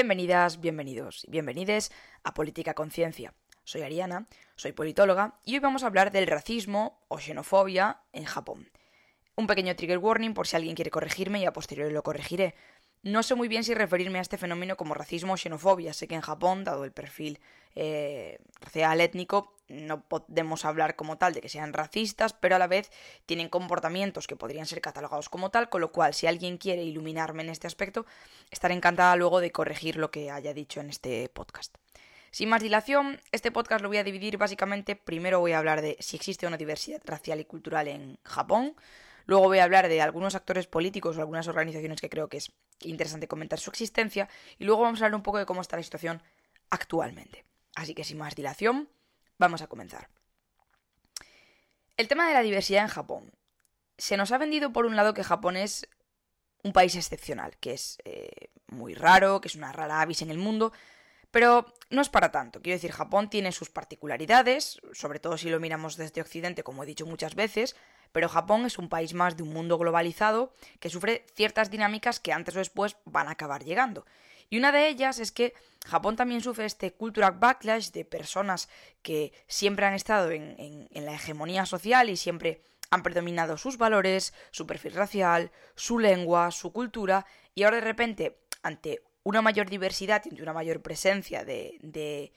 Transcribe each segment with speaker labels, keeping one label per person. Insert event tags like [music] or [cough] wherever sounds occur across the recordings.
Speaker 1: Bienvenidas, bienvenidos y bienvenides a Política Conciencia. Soy Ariana, soy politóloga y hoy vamos a hablar del racismo o xenofobia en Japón. Un pequeño trigger warning por si alguien quiere corregirme y a posteriori lo corregiré. No sé muy bien si referirme a este fenómeno como racismo o xenofobia. Sé que en Japón, dado el perfil eh, racial étnico, no podemos hablar como tal de que sean racistas, pero a la vez tienen comportamientos que podrían ser catalogados como tal, con lo cual si alguien quiere iluminarme en este aspecto, estaré encantada luego de corregir lo que haya dicho en este podcast. Sin más dilación, este podcast lo voy a dividir básicamente, primero voy a hablar de si existe una diversidad racial y cultural en Japón, Luego voy a hablar de algunos actores políticos o algunas organizaciones que creo que es interesante comentar su existencia. Y luego vamos a hablar un poco de cómo está la situación actualmente. Así que sin más dilación, vamos a comenzar. El tema de la diversidad en Japón. Se nos ha vendido por un lado que Japón es un país excepcional, que es eh, muy raro, que es una rara avis en el mundo, pero no es para tanto. Quiero decir, Japón tiene sus particularidades, sobre todo si lo miramos desde Occidente, como he dicho muchas veces, pero Japón es un país más de un mundo globalizado que sufre ciertas dinámicas que antes o después van a acabar llegando. Y una de ellas es que Japón también sufre este cultural backlash de personas que siempre han estado en, la hegemonía social y siempre han predominado sus valores, su perfil racial, su lengua, su cultura, y ahora de repente, ante una mayor diversidad ante una mayor presencia de, de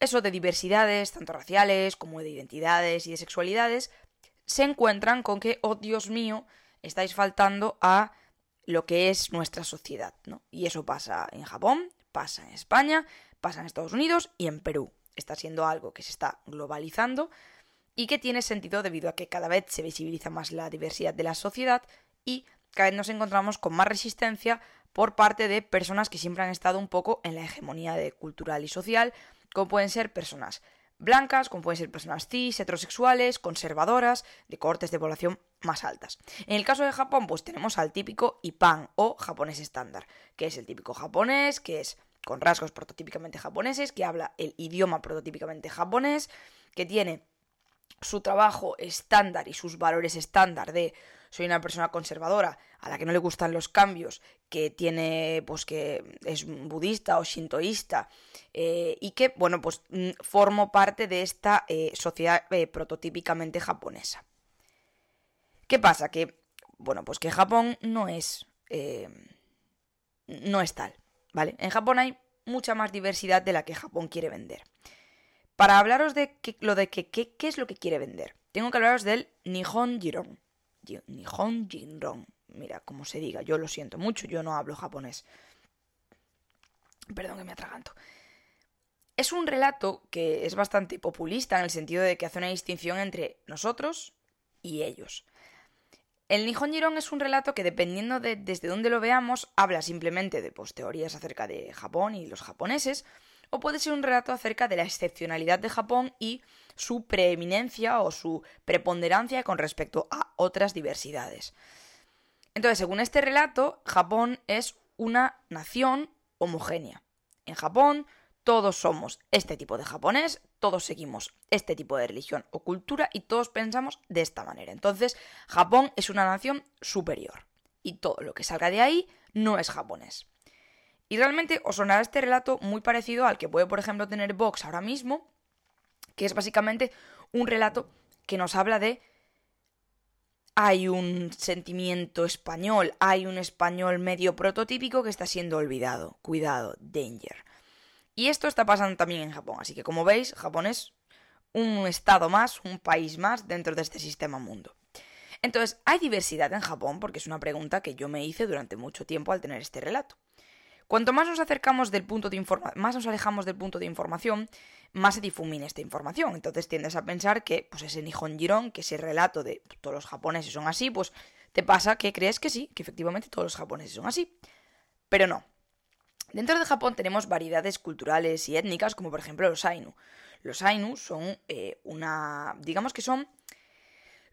Speaker 1: eso, de diversidades, tanto raciales como de identidades y de sexualidades, se encuentran con que, oh Dios mío, estáis faltando a lo que es nuestra sociedad, ¿no? Y eso pasa en Japón, pasa en España, pasa en Estados Unidos y en Perú. Está siendo algo que se está globalizando y que tiene sentido debido a que cada vez se visibiliza más la diversidad de la sociedad y cada vez nos encontramos con más resistencia por parte de personas que siempre han estado un poco en la hegemonía de cultural y social, como pueden ser personas blancas, como pueden ser personas cis, heterosexuales, conservadoras, de cortes de población más altas. En el caso de Japón, pues tenemos al típico IPAN o japonés estándar, que es el típico japonés, que es con rasgos prototípicamente japoneses, que habla el idioma prototípicamente japonés, que tiene su trabajo estándar y sus valores estándar de soy una persona conservadora a la que no le gustan los cambios, que tiene, pues que es budista o shintoísta, eh, y que, bueno, pues mm, formo parte de esta eh, sociedad eh, prototípicamente japonesa. ¿Qué pasa? Que, bueno, pues que Japón no es, no es tal, ¿vale? En Japón hay mucha más diversidad de la que Japón quiere vender. Para hablaros de lo de que, qué es lo que quiere vender, tengo que hablaros del Nihon Jiron. Nihon Jinron. Mira, como se diga, yo lo siento mucho, yo no hablo japonés. Perdón que me atraganto. Es un relato que es bastante populista en el sentido de que hace una distinción entre nosotros y ellos. El Nihon Jiron es un relato que dependiendo de desde dónde lo veamos, habla simplemente de pues, teorías acerca de Japón y los japoneses, o puede ser un relato acerca de la excepcionalidad de Japón y su preeminencia o su preponderancia con respecto a otras diversidades. Entonces, según este relato, Japón es una nación homogénea. En Japón todos somos este tipo de japonés, todos seguimos este tipo de religión o cultura y todos pensamos de esta manera. Entonces, Japón es una nación superior y todo lo que salga de ahí no es japonés. Y realmente os sonará este relato muy parecido al que puede, por ejemplo, tener Vox ahora mismo, que es básicamente un relato que nos habla de hay un sentimiento español, hay un español medio prototípico que está siendo olvidado. Cuidado, danger. Y esto está pasando también en Japón, así que como veis, Japón es un estado más, un país más dentro de este sistema mundo. Entonces, ¿hay diversidad en Japón? Porque es una pregunta que yo me hice durante mucho tiempo al tener este relato. Cuanto más nos acercamos del punto de más nos alejamos del punto de información, más se difumina esta información. Entonces tiendes a pensar que, pues ese Nihon Jiron, que ese relato de todos los japoneses son así, pues te pasa que crees que sí, que efectivamente todos los japoneses son así. Pero no. Dentro de Japón tenemos variedades culturales y étnicas, como por ejemplo los Ainu. Los Ainu son eh, una. digamos que son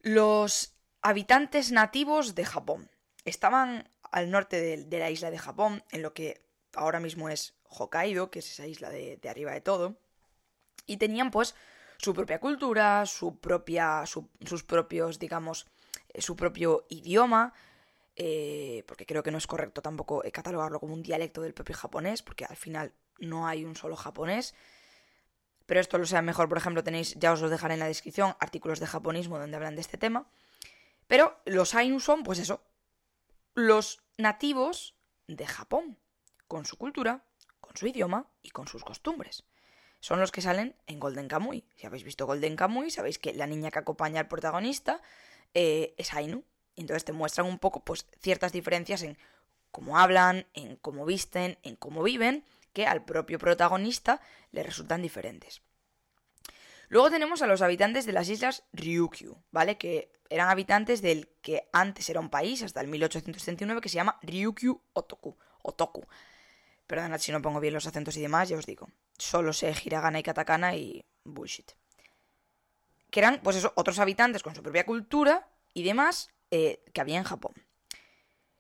Speaker 1: los habitantes nativos de Japón. Estaban al norte de, la isla de Japón, en lo que ahora mismo es Hokkaido, que es esa isla de, arriba de todo, y tenían pues su propia cultura, su propia, sus propios, digamos, eh, su propio idioma, eh, porque creo que no es correcto tampoco eh, catalogarlo como un dialecto del propio japonés, porque al final no hay un solo japonés. Pero esto lo sea mejor, por ejemplo, tenéis, ya os lo dejaré en la descripción, artículos de japonismo donde hablan de este tema. Pero los Ainu son, pues eso, los nativos de Japón, con su cultura, con su idioma y con sus costumbres. Son los que salen en Golden Kamuy. Si habéis visto Golden Kamuy, sabéis que la niña que acompaña al protagonista eh, es Ainu. Entonces te muestran un poco pues, ciertas diferencias en cómo hablan, en cómo visten, en cómo viven, que al propio protagonista le resultan diferentes. Luego tenemos a los habitantes de las islas Ryukyu, ¿vale? Que eran habitantes del que antes era un país, hasta el 1839, que se llama Ryukyu Otoku. Otoku. Perdonad si no pongo bien los acentos y demás, ya os digo. Solo sé hiragana y katakana y bullshit. Que eran, pues eso, otros habitantes con su propia cultura y demás eh, que había en Japón.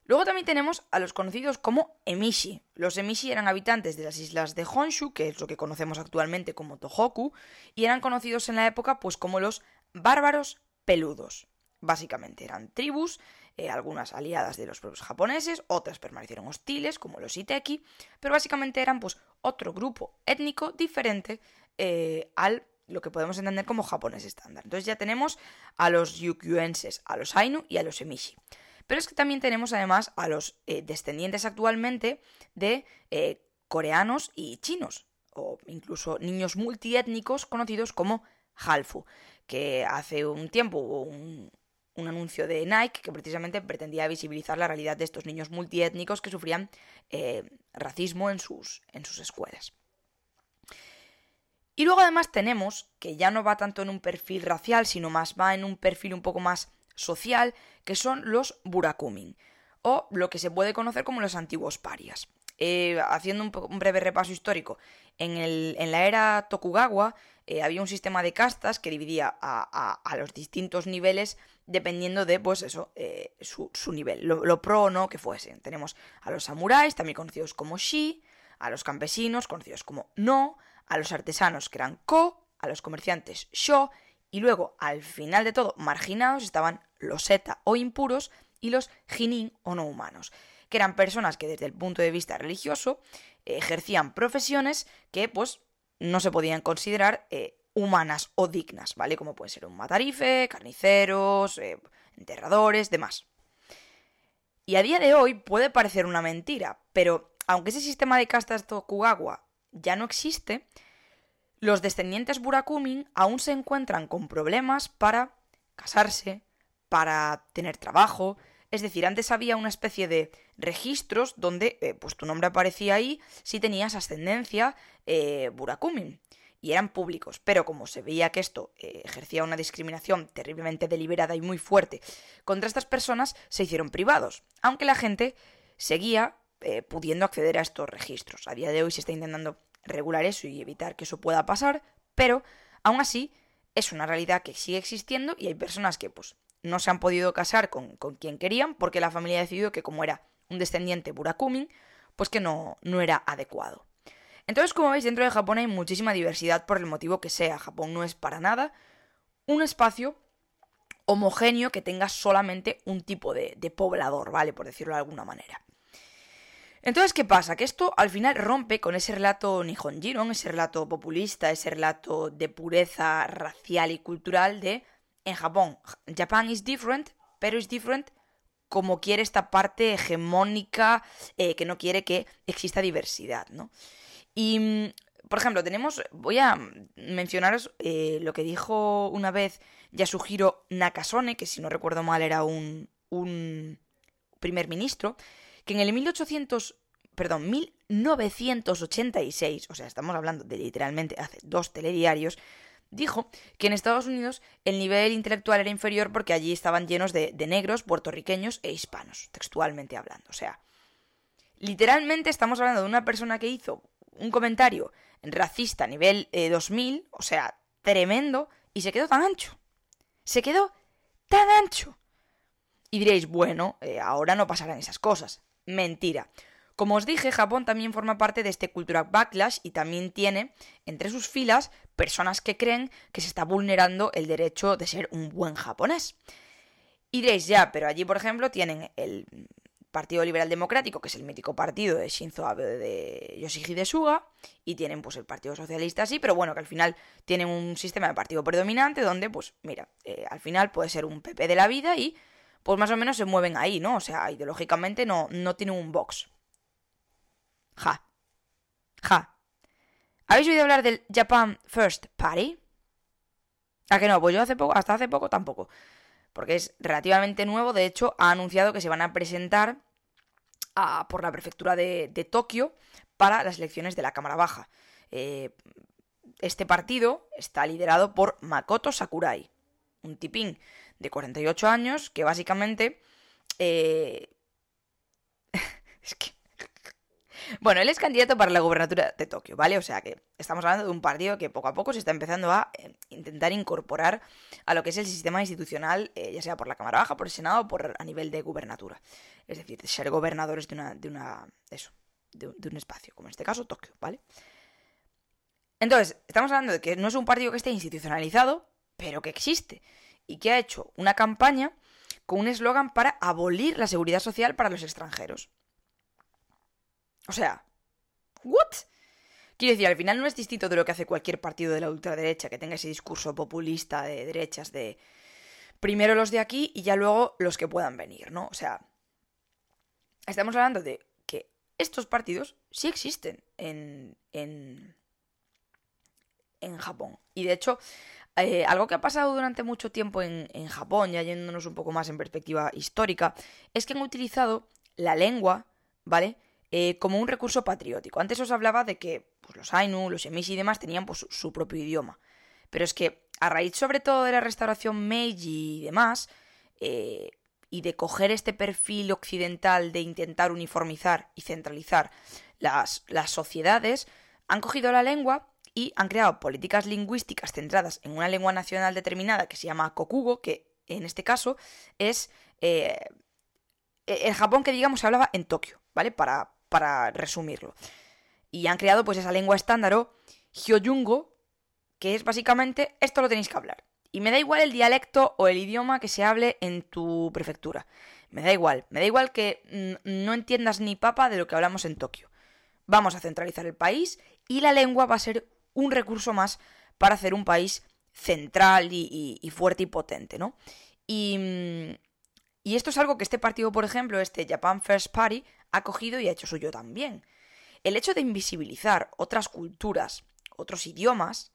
Speaker 1: Luego también tenemos a los conocidos como Emishi. Los Emishi eran habitantes de las islas de Honshu, que es lo que conocemos actualmente como Tohoku, y eran conocidos en la época pues como los bárbaros peludos. Básicamente eran tribus, eh, algunas aliadas de los propios japoneses, otras permanecieron hostiles, como los Iteki, pero básicamente eran pues otro grupo étnico diferente eh, al lo que podemos entender como japonés estándar. Entonces ya tenemos a los Yukyuenses, a los Ainu y a los Emishi. Pero es que también tenemos además a los eh, descendientes actualmente de eh, coreanos y chinos, o incluso niños multiétnicos conocidos como Halfu, que hace un tiempo hubo un, anuncio de Nike que precisamente pretendía visibilizar la realidad de estos niños multiétnicos que sufrían eh, racismo en sus, en sus escuelas. Y luego además tenemos, que ya no va tanto en un perfil racial, sino más va en un perfil un poco más social, que son los burakumin, o lo que se puede conocer como los antiguos parias. Eh, haciendo un, breve repaso histórico, en, la era Tokugawa eh, había un sistema de castas que dividía a, los distintos niveles dependiendo de, pues eso, eh, su, nivel, lo, pro o no que fuesen. Tenemos a los samuráis, también conocidos como shi, a los campesinos, conocidos como no, a los artesanos, que eran ko, a los comerciantes sho, y luego, al final de todo, marginados estaban los eta o impuros y los jinin o no humanos, que eran personas que desde el punto de vista religioso ejercían profesiones que pues no se podían considerar eh, humanas o dignas, ¿vale? Como puede ser un matarife, carniceros, eh, enterradores, demás. Y a día de hoy puede parecer una mentira, pero aunque ese sistema de castas Tokugawa ya no existe, los descendientes Burakumin aún se encuentran con problemas para casarse, para tener trabajo. Es decir, antes había una especie de registros donde eh, pues tu nombre aparecía ahí si tenías ascendencia eh, Burakumin. Y eran públicos, pero como se veía que esto eh, ejercía una discriminación terriblemente deliberada y muy fuerte contra estas personas, se hicieron privados, aunque la gente seguía eh, pudiendo acceder a estos registros. A día de hoy se está intentando regular eso y evitar que eso pueda pasar, pero aún así es una realidad que sigue existiendo y hay personas que pues no se han podido casar con, quien querían porque la familia ha decidido que como era un descendiente Burakumin, pues que no, no era adecuado. Entonces, como veis, dentro de Japón hay muchísima diversidad por el motivo que sea. Japón no es para nada un espacio homogéneo que tenga solamente un tipo de, de poblador, ¿vale? Por decirlo de alguna manera. Entonces, ¿qué pasa? Que esto al final rompe con ese relato Nihonjiron, ese relato populista, ese relato de pureza racial y cultural de en Japón, Japan is different, pero es different como quiere esta parte hegemónica eh, que no quiere que exista diversidad, ¿no? Y, mm, por ejemplo, tenemos, voy a mencionaros eh, lo que dijo una vez Yasuhiro Nakasone, que si no recuerdo mal era un, un primer ministro, que en el 1800, perdón, 1986, o sea, estamos hablando de literalmente hace dos telediarios, dijo que en Estados Unidos el nivel intelectual era inferior porque allí estaban llenos de, negros, puertorriqueños e hispanos, textualmente hablando. O sea, literalmente estamos hablando de una persona que hizo un comentario racista a nivel 2000, eh, o sea, tremendo, y se quedó tan ancho. Se quedó tan ancho. Y diréis, bueno, eh, ahora no pasarán esas cosas. Mentira. Como os dije, Japón también forma parte de este cultural backlash y también tiene entre sus filas personas que creen que se está vulnerando el derecho de ser un buen japonés. Y diréis, ya, pero allí, por ejemplo, tienen el Partido Liberal Democrático, que es el mítico partido de Shinzo Abe de Yoshihide Suga, y tienen pues el Partido Socialista así, pero bueno, que al final tienen un sistema de partido predominante donde, pues mira, eh, al final puede ser un PP de la vida y pues más o menos se mueven ahí, ¿no? O sea, ideológicamente no, no un box. Ja. Ja. ¿Habéis oído hablar del Japan First Party? ¿A que no? Pues yo hace poco, hasta hace poco tampoco porque es relativamente nuevo. De hecho, ha anunciado que se van a presentar por la prefectura de, Tokio para las elecciones de la Cámara Baja. Eh, este partido está liderado por Makoto Sakurai, un tipín de 48 años que básicamente... Eh, [laughs] es que bueno, él es candidato para la gubernatura de Tokio, ¿vale? O sea que estamos hablando de un partido que poco a poco se está empezando a eh, intentar incorporar a lo que es el sistema institucional, eh, ya sea por la Cámara Baja, por el Senado o por a nivel de gubernatura. Es decir, ser gobernadores de una, de una, eso, de, un espacio, como en este caso Tokio, ¿vale? Entonces, estamos hablando de que no es un partido que esté institucionalizado, pero que existe y que ha hecho una campaña con un eslogan para abolir la seguridad social para los extranjeros. O sea, ¿what? Quiero decir, al final no es distinto de lo que hace cualquier partido de la ultraderecha que tenga ese discurso populista de derechas de primero los de aquí y ya luego los que puedan venir, ¿no? O sea, estamos hablando de que estos partidos sí existen en, en, en Japón. Y de hecho, eh, algo que ha pasado durante mucho tiempo en, Japón, ya yéndonos un poco más en perspectiva histórica, es que han utilizado la lengua, ¿vale? Eh, como un recurso patriótico. Antes os hablaba de que pues, los Ainu, los Emishi y demás tenían pues, su propio idioma. Pero es que a raíz sobre todo de la restauración Meiji y demás, eh, y de coger este perfil occidental de intentar uniformizar y centralizar las, las sociedades, han cogido la lengua y han creado políticas lingüísticas centradas en una lengua nacional determinada que se llama Kokugo, que en este caso es eh, el Japón que digamos se hablaba en Tokio, ¿vale? Para, para resumirlo. Y han creado pues esa lengua estándar o Hyoyungo, que es básicamente esto lo tenéis que hablar. Y me da igual el dialecto o el idioma que se hable en tu prefectura. Me da igual, me da igual que no entiendas ni papa de lo que hablamos en Tokio. Vamos a centralizar el país y la lengua va a ser un recurso más para hacer un país central y, fuerte y potente, ¿no? Y, mm, y esto es algo que este partido, por ejemplo, este Japan First Party, ha cogido y ha hecho suyo también. El hecho de invisibilizar otras culturas, otros idiomas,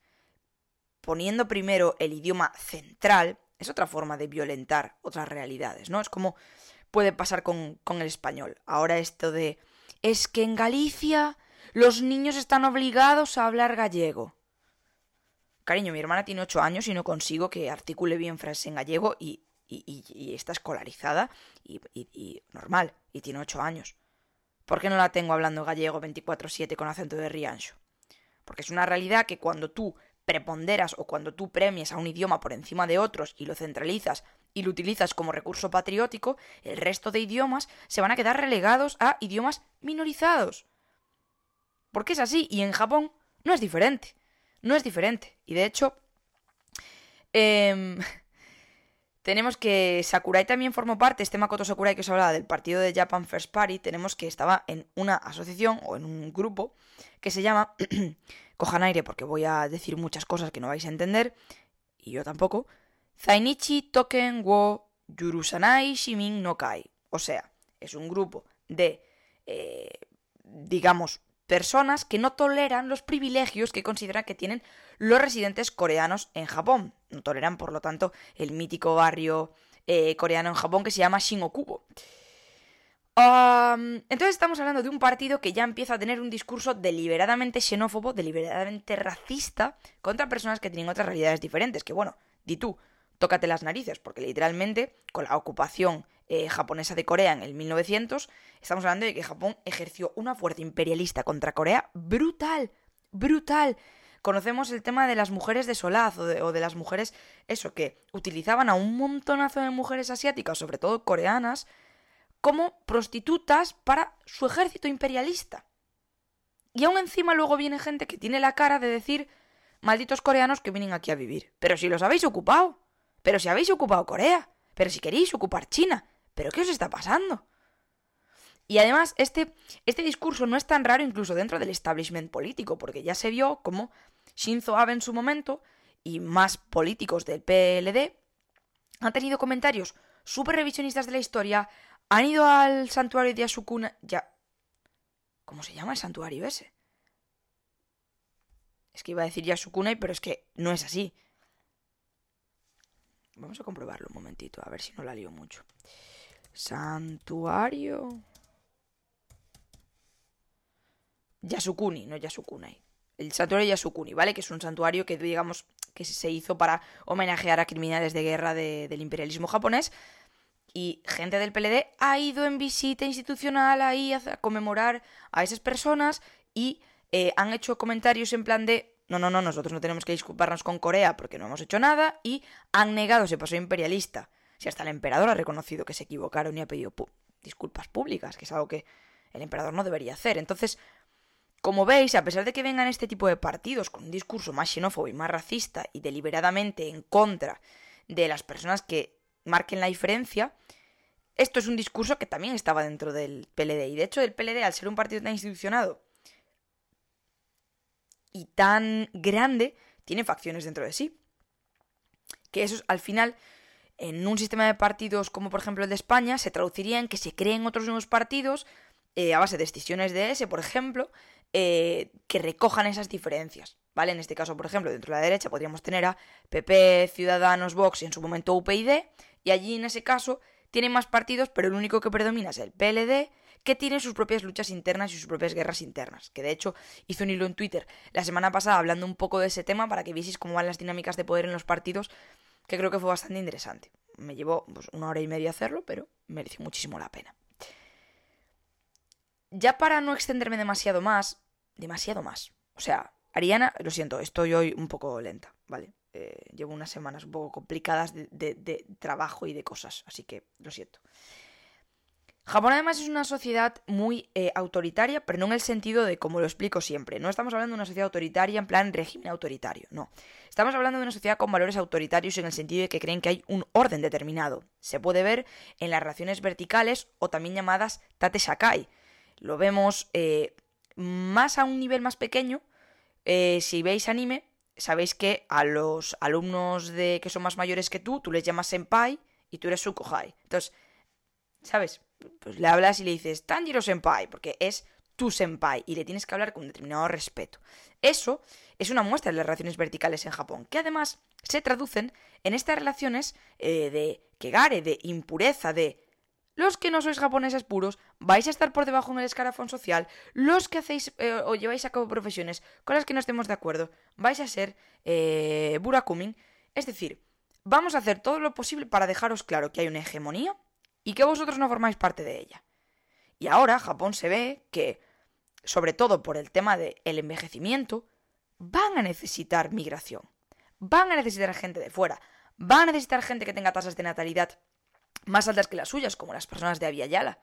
Speaker 1: poniendo primero el idioma central, es otra forma de violentar otras realidades, ¿no? Es como puede pasar con el español. Ahora esto de es que en Galicia los niños están obligados a hablar gallego. Cariño, mi hermana tiene ocho años y no consigo que articule bien frases en gallego y y, está escolarizada y, normal, y tiene ocho años. ¿Por qué no la tengo hablando gallego 24-7 con acento de Riancho? Porque es una realidad que cuando tú preponderas o cuando tú premies a un idioma por encima de otros y lo centralizas y lo utilizas como recurso patriótico, el resto de idiomas se van a quedar relegados a idiomas minorizados. Porque es así, y en Japón no es diferente. No es diferente. Y de hecho, eh, [laughs] tenemos que Sakurai también formó parte, este Makoto Sakurai que os hablaba del partido de Japan First Party, tenemos que estaba en una asociación o en un grupo que se llama, [clears throat] cojan aire porque voy a decir muchas cosas que no vais a entender, y yo tampoco, Zainichi Token wo Yurusanai Shimin no Kai. O sea, es un grupo de, eh, digamos, personas que no toleran los privilegios que consideran que tienen los residentes coreanos en Japón. No toleran, por lo tanto, el mítico barrio eh, coreano en Japón que se llama Shinokubo. entonces estamos hablando de un partido que ya empieza a tener un discurso deliberadamente xenófobo, deliberadamente racista contra personas que tienen otras realidades diferentes. Que bueno, di tú, tócate las narices, porque literalmente con la ocupación eh, japonesa de Corea en el 1900, estamos hablando de que Japón ejerció una fuerza imperialista contra Corea brutal, brutal. Conocemos el tema de las mujeres de solaz o de, las mujeres, eso, que utilizaban a un montonazo de mujeres asiáticas, sobre todo coreanas, como prostitutas para su ejército imperialista. Y aún encima luego viene gente que tiene la cara de decir, malditos coreanos que vienen aquí a vivir. Pero si los habéis ocupado, pero si habéis ocupado Corea, pero si queréis ocupar China, ¿pero qué os está pasando? Y además, este, este discurso no es tan raro incluso dentro del establishment político, porque ya se vio como Shinzo Abe en su momento y más políticos del PLD han tenido comentarios súper revisionistas de la historia, han ido al santuario de Yasukuna... Ya... ¿Cómo se llama el santuario ese? Es que iba a decir Yasukunai, pero es que no es así. Vamos a comprobarlo un momentito, a ver si no la lío mucho. Santuario... Yasukuni, no Yasukunai. El santuario Yasukuni, ¿vale? Que es un santuario que, digamos, que se hizo para homenajear a criminales de guerra del imperialismo japonés. Y gente del PLD ha ido en visita institucional ahí a, conmemorar a esas personas y eh, han hecho comentarios en plan de no, no, no, nosotros no tenemos que disculparnos con Corea porque no hemos hecho nada y han negado ese paso imperialista. Si hasta el emperador ha reconocido que se equivocaron y ha pedido disculpas públicas, que es algo que el emperador no debería hacer. Entonces, como veis, a pesar de que vengan este tipo de partidos con un discurso más xenófobo y más racista y deliberadamente en contra de las personas que marquen la diferencia, esto es un discurso que también estaba dentro del PLD. Y de hecho, el PLD, al ser un partido tan institucionado y tan grande, tiene facciones dentro de sí. Que eso al final, en un sistema de partidos como por ejemplo el de España, se traduciría en que se creen otros nuevos partidos eh, a base de decisiones de ese, por ejemplo, eh, que recojan esas diferencias. ¿Vale? En este caso, por ejemplo, dentro de la derecha podríamos tener a PP, Ciudadanos, Vox y en su momento UPyD, y allí en ese caso tienen más partidos, pero el único que predomina es el PLD, que tiene sus propias luchas internas y sus propias guerras internas. Que de hecho hizo un hilo en Twitter la semana pasada hablando un poco de ese tema para que vieseis cómo van las dinámicas de poder en los partidos, que creo que fue bastante interesante. Me llevó pues, una hora y media hacerlo, pero mereció muchísimo la pena. Ya para no extenderme demasiado más, demasiado más. O sea, Ariana, lo siento, estoy hoy un poco lenta, ¿vale? Eh, llevo unas semanas un poco complicadas de, trabajo y de cosas, así que lo siento. Japón además es una sociedad muy eh, autoritaria, pero no en el sentido de como lo explico siempre. No estamos hablando de una sociedad autoritaria en plan régimen autoritario, no. Estamos hablando de una sociedad con valores autoritarios en el sentido de que creen que hay un orden determinado. Se puede ver en las relaciones verticales o también llamadas tate shakai. Lo vemos eh, más a un nivel más pequeño. Eh, si veis anime, sabéis que a los alumnos de que son más mayores que tú, tú les llamas senpai y tú eres sukohai. Entonces, ¿sabes? Pues le hablas y le dices Tanjiro senpai, porque es tu senpai y le tienes que hablar con determinado respeto. Eso es una muestra de las relaciones verticales en Japón, que además se traducen en estas relaciones eh, de kegare, de impureza, de los que no sois japoneses puros vais a estar por debajo en el escarafón social, los que hacéis eh, o lleváis a cabo profesiones con las que no estemos de acuerdo vais a ser eh, burakumin. Es decir, vamos a hacer todo lo posible para dejaros claro que hay una hegemonía y que vosotros no formáis parte de ella. Y ahora Japón se ve que, sobre todo por el tema del envejecimiento, van a necesitar migración. Van a necesitar gente de fuera. Van a necesitar gente que tenga tasas de natalidad más altas que las suyas, como las personas de Aviala.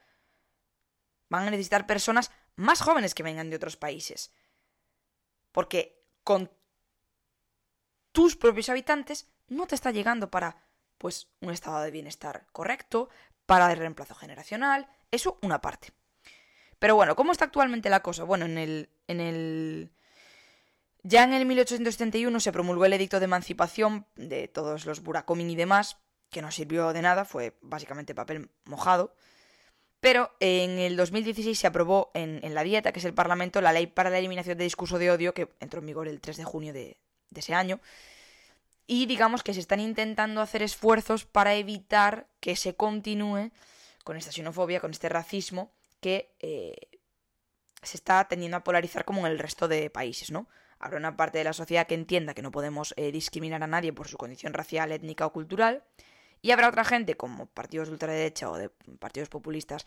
Speaker 1: Van a necesitar personas más jóvenes que vengan de otros países. Porque con tus propios habitantes no te está llegando para pues un estado de bienestar correcto, para el reemplazo generacional, eso una parte. Pero bueno, ¿cómo está actualmente la cosa? Bueno, en el en el ya en el 1871 se promulgó el edicto de emancipación de todos los burakomin y demás, que no sirvió de nada, fue básicamente papel mojado. Pero en el 2016 se aprobó en, la Dieta, que es el Parlamento, la ley para la eliminación del discurso de odio, que entró en vigor el 3 de junio de, ese año. Y digamos que se están intentando hacer esfuerzos para evitar que se continúe con esta xenofobia, con este racismo que eh, se está tendiendo a polarizar como en el resto de países, ¿no? Habrá una parte de la sociedad que entienda que no podemos eh, discriminar a nadie por su condición racial, étnica o cultural, y habrá otra gente, como partidos de ultraderecha o de partidos populistas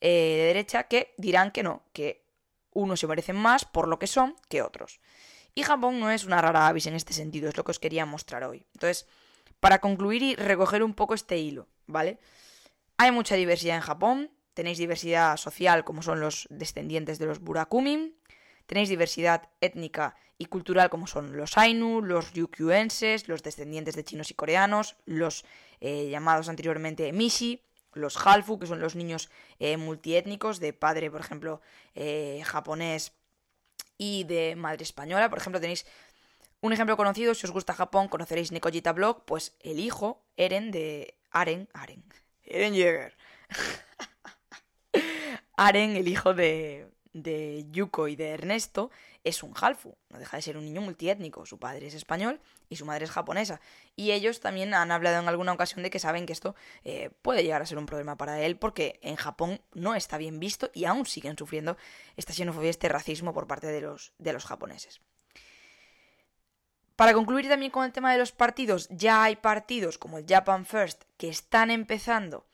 Speaker 1: eh, de derecha, que dirán que no, que unos se merecen más por lo que son que otros. Y Japón no es una rara avis en este sentido, es lo que os quería mostrar hoy. Entonces, para concluir y recoger un poco este hilo, ¿vale? Hay mucha diversidad en Japón, tenéis diversidad social como son los descendientes de los Burakumin, tenéis diversidad étnica y cultural como son los Ainu, los Ryukyuenses, los descendientes de chinos y coreanos, los eh, llamados anteriormente Mishi, los Halfu, que son los niños eh, multiétnicos de padre, por ejemplo, eh, japonés y de madre española. Por ejemplo, tenéis un ejemplo conocido, si os gusta Japón, conoceréis Nikojita Blog, pues el hijo, Eren, de Aren, Aren, Eren Jäger. [laughs] Aren, el hijo de, de Yuko y de Ernesto, es un halfu, no deja de ser un niño multiétnico. Su padre es español y su madre es japonesa. Y ellos también han hablado en alguna ocasión de que saben que esto eh, puede llegar a ser un problema para él porque en Japón no está bien visto y aún siguen sufriendo esta xenofobia, este racismo por parte de los, de los japoneses. Para concluir también con el tema de los partidos, ya hay partidos como el Japan First que están empezando,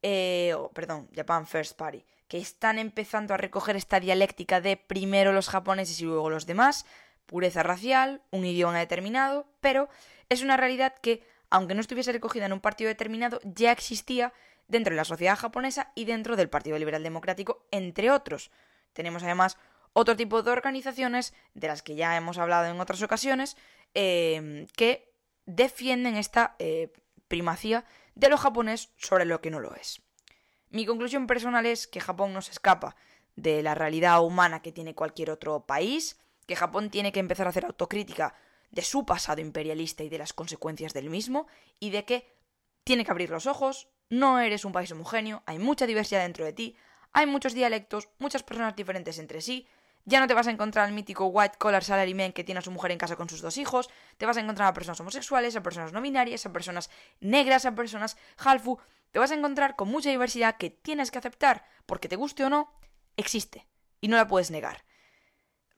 Speaker 1: eh, perdón, Japan First Party, que están empezando a recoger esta dialéctica de primero los japoneses y luego los demás, pureza racial, un idioma determinado, pero es una realidad que, aunque no estuviese recogida en un partido determinado, ya existía dentro de la sociedad japonesa y dentro del Partido Liberal Democrático, entre otros. Tenemos además otro tipo de organizaciones, de las que ya hemos hablado en otras ocasiones, eh, que defienden esta eh, primacía de lo japonés sobre lo que no lo es. Mi conclusión personal es que Japón no se escapa de la realidad humana que tiene cualquier otro país, que Japón tiene que empezar a hacer autocrítica de su pasado imperialista y de las consecuencias del mismo, y de que tiene que abrir los ojos, no eres un país homogéneo, hay mucha diversidad dentro de ti, hay muchos dialectos, muchas personas diferentes entre sí, ya no te vas a encontrar al mítico white collar salaryman que tiene a su mujer en casa con sus dos hijos, te vas a encontrar a personas homosexuales, a personas no binarias, a personas negras, a personas halfu, te vas a encontrar con mucha diversidad que tienes que aceptar, porque te guste o no, existe, y no la puedes negar.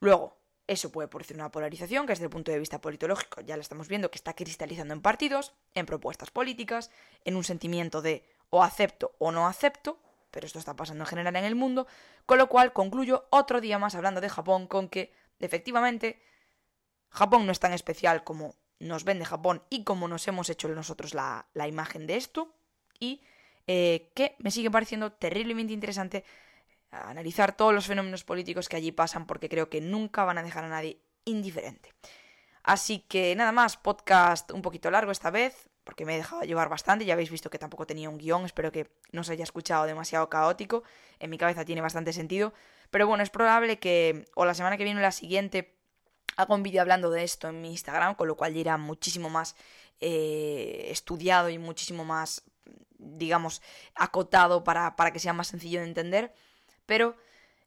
Speaker 1: Luego, eso puede producir una polarización que desde el punto de vista politológico ya la estamos viendo que está cristalizando en partidos, en propuestas políticas, en un sentimiento de o acepto o no acepto, pero esto está pasando en general en el mundo, con lo cual concluyo otro día más hablando de Japón con que, efectivamente, Japón no es tan especial como nos vende Japón y como nos hemos hecho nosotros la, la imagen de esto, y eh, que me sigue pareciendo terriblemente interesante analizar todos los fenómenos políticos que allí pasan porque creo que nunca van a dejar a nadie indiferente. Así que nada más, podcast un poquito largo esta vez, porque me he dejado llevar bastante, ya habéis visto que tampoco tenía un guion, espero que no se haya escuchado demasiado caótico, en mi cabeza tiene bastante sentido, pero bueno, es probable que o la semana que viene o la siguiente haga un vídeo hablando de esto en mi Instagram, con lo cual ya irá muchísimo más eh, estudiado y muchísimo más digamos, acotado para, para que sea más sencillo de entender. Pero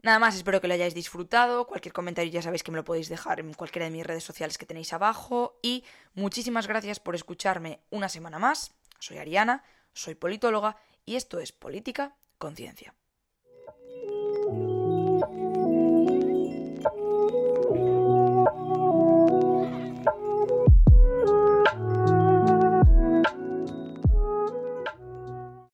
Speaker 1: nada más, espero que lo hayáis disfrutado. Cualquier comentario ya sabéis que me lo podéis dejar en cualquiera de mis redes sociales que tenéis abajo. Y muchísimas gracias por escucharme una semana más. Soy Ariana, soy politóloga y esto es Política Conciencia.